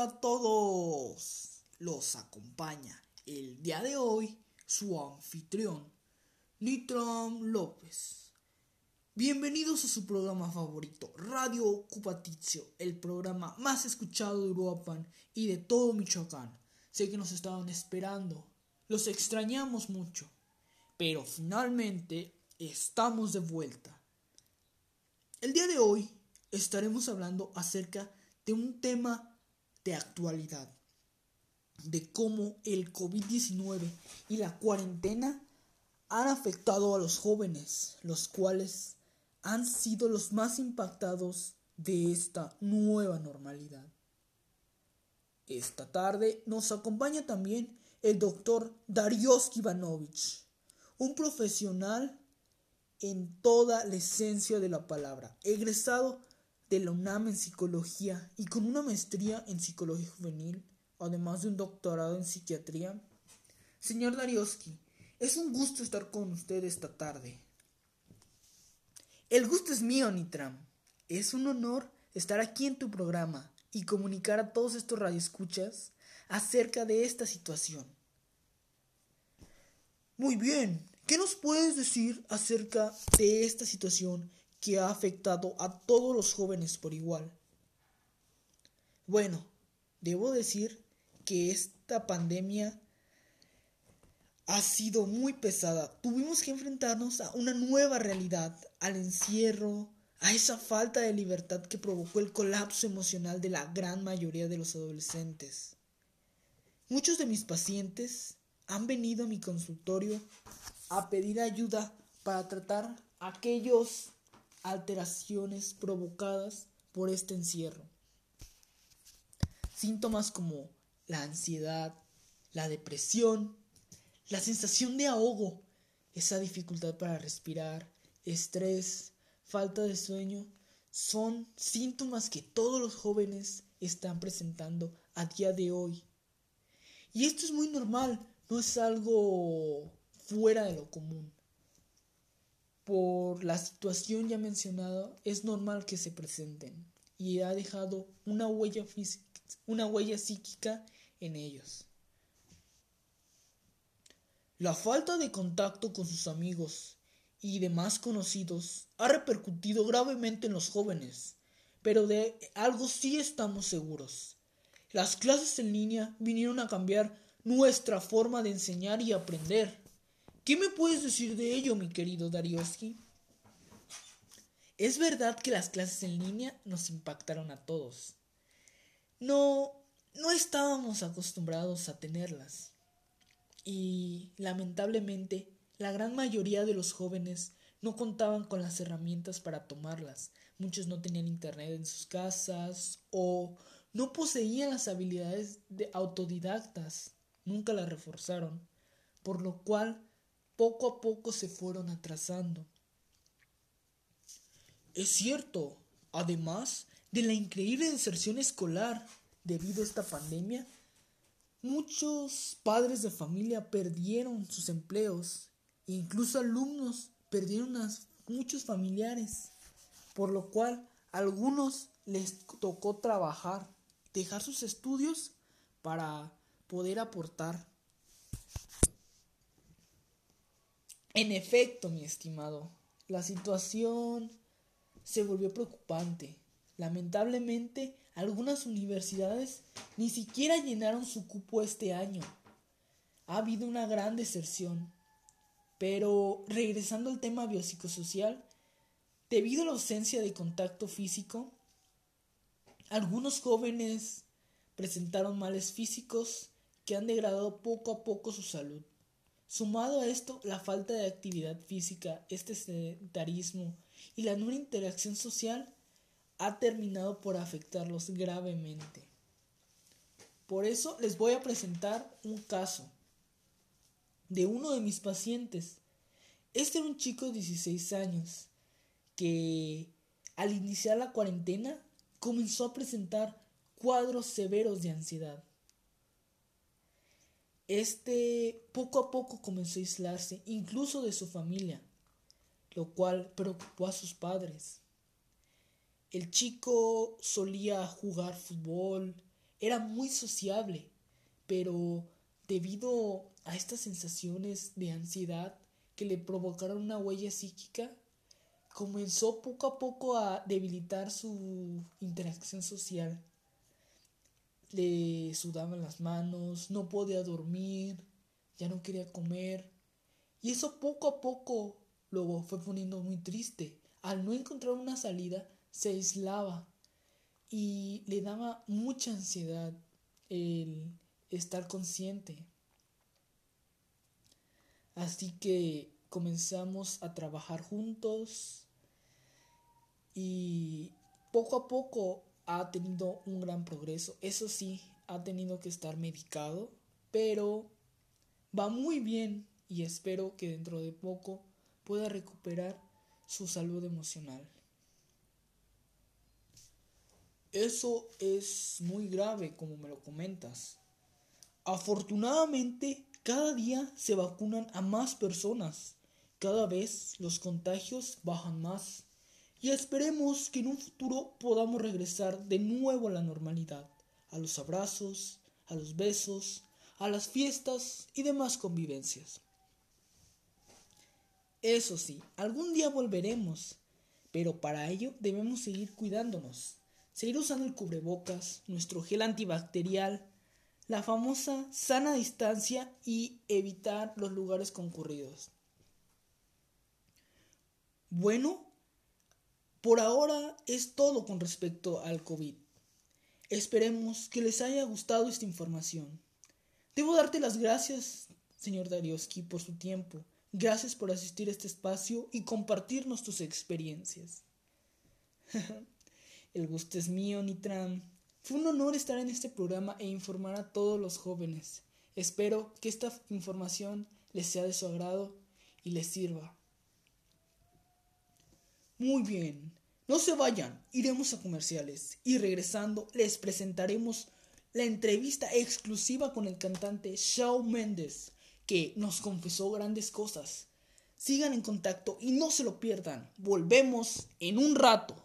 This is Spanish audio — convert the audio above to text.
a todos. Los acompaña el día de hoy su anfitrión, Nitram López. Bienvenidos a su programa favorito, Radio Cupatizio, el programa más escuchado de Europa y de todo Michoacán. Sé que nos estaban esperando, los extrañamos mucho, pero finalmente estamos de vuelta. El día de hoy estaremos hablando acerca de un tema de actualidad, de cómo el COVID-19 y la cuarentena han afectado a los jóvenes, los cuales han sido los más impactados de esta nueva normalidad. Esta tarde nos acompaña también el doctor Darius Ivanovich, un profesional en toda la esencia de la palabra, egresado de la UNAM en psicología y con una maestría en psicología juvenil, además de un doctorado en psiquiatría. Señor Darioski, es un gusto estar con usted esta tarde. El gusto es mío, Nitram. Es un honor estar aquí en tu programa y comunicar a todos estos radioescuchas acerca de esta situación. Muy bien, ¿qué nos puedes decir acerca de esta situación que ha afectado a todos los jóvenes por igual. Bueno, debo decir que esta pandemia ha sido muy pesada. Tuvimos que enfrentarnos a una nueva realidad, al encierro, a esa falta de libertad que provocó el colapso emocional de la gran mayoría de los adolescentes. Muchos de mis pacientes han venido a mi consultorio a pedir ayuda para tratar aquellos alteraciones provocadas por este encierro. Síntomas como la ansiedad, la depresión, la sensación de ahogo, esa dificultad para respirar, estrés, falta de sueño, son síntomas que todos los jóvenes están presentando a día de hoy. Y esto es muy normal, no es algo fuera de lo común por la situación ya mencionada, es normal que se presenten y ha dejado una huella, física, una huella psíquica en ellos. La falta de contacto con sus amigos y demás conocidos ha repercutido gravemente en los jóvenes, pero de algo sí estamos seguros. Las clases en línea vinieron a cambiar nuestra forma de enseñar y aprender. ¿Qué me puedes decir de ello, mi querido Darioski? Es verdad que las clases en línea nos impactaron a todos. No, no estábamos acostumbrados a tenerlas. Y lamentablemente, la gran mayoría de los jóvenes no contaban con las herramientas para tomarlas. Muchos no tenían internet en sus casas o no poseían las habilidades de autodidactas. Nunca las reforzaron. Por lo cual poco a poco se fueron atrasando. Es cierto, además de la increíble deserción escolar debido a esta pandemia, muchos padres de familia perdieron sus empleos, incluso alumnos perdieron a muchos familiares, por lo cual a algunos les tocó trabajar, dejar sus estudios para poder aportar En efecto, mi estimado, la situación se volvió preocupante. Lamentablemente, algunas universidades ni siquiera llenaron su cupo este año. Ha habido una gran deserción. Pero regresando al tema biopsicosocial, debido a la ausencia de contacto físico, algunos jóvenes presentaron males físicos que han degradado poco a poco su salud. Sumado a esto, la falta de actividad física, este sedentarismo y la nueva interacción social ha terminado por afectarlos gravemente. Por eso les voy a presentar un caso de uno de mis pacientes. Este era un chico de 16 años que al iniciar la cuarentena comenzó a presentar cuadros severos de ansiedad. Este poco a poco comenzó a aislarse, incluso de su familia, lo cual preocupó a sus padres. El chico solía jugar fútbol, era muy sociable, pero debido a estas sensaciones de ansiedad que le provocaron una huella psíquica, comenzó poco a poco a debilitar su interacción social. Le sudaban las manos, no podía dormir, ya no quería comer. Y eso poco a poco luego fue poniendo muy triste. Al no encontrar una salida, se aislaba y le daba mucha ansiedad el estar consciente. Así que comenzamos a trabajar juntos y poco a poco ha tenido un gran progreso. Eso sí, ha tenido que estar medicado, pero va muy bien y espero que dentro de poco pueda recuperar su salud emocional. Eso es muy grave, como me lo comentas. Afortunadamente, cada día se vacunan a más personas. Cada vez los contagios bajan más. Y esperemos que en un futuro podamos regresar de nuevo a la normalidad, a los abrazos, a los besos, a las fiestas y demás convivencias. Eso sí, algún día volveremos, pero para ello debemos seguir cuidándonos seguir usando el cubrebocas, nuestro gel antibacterial, la famosa sana distancia y evitar los lugares concurridos. Bueno, por ahora es todo con respecto al COVID. Esperemos que les haya gustado esta información. Debo darte las gracias, señor Darioski, por su tiempo. Gracias por asistir a este espacio y compartirnos tus experiencias. El gusto es mío, Nitram. Fue un honor estar en este programa e informar a todos los jóvenes. Espero que esta información les sea de su agrado y les sirva. Muy bien, no se vayan, iremos a comerciales y regresando les presentaremos la entrevista exclusiva con el cantante Shawn Mendes, que nos confesó grandes cosas. Sigan en contacto y no se lo pierdan. Volvemos en un rato.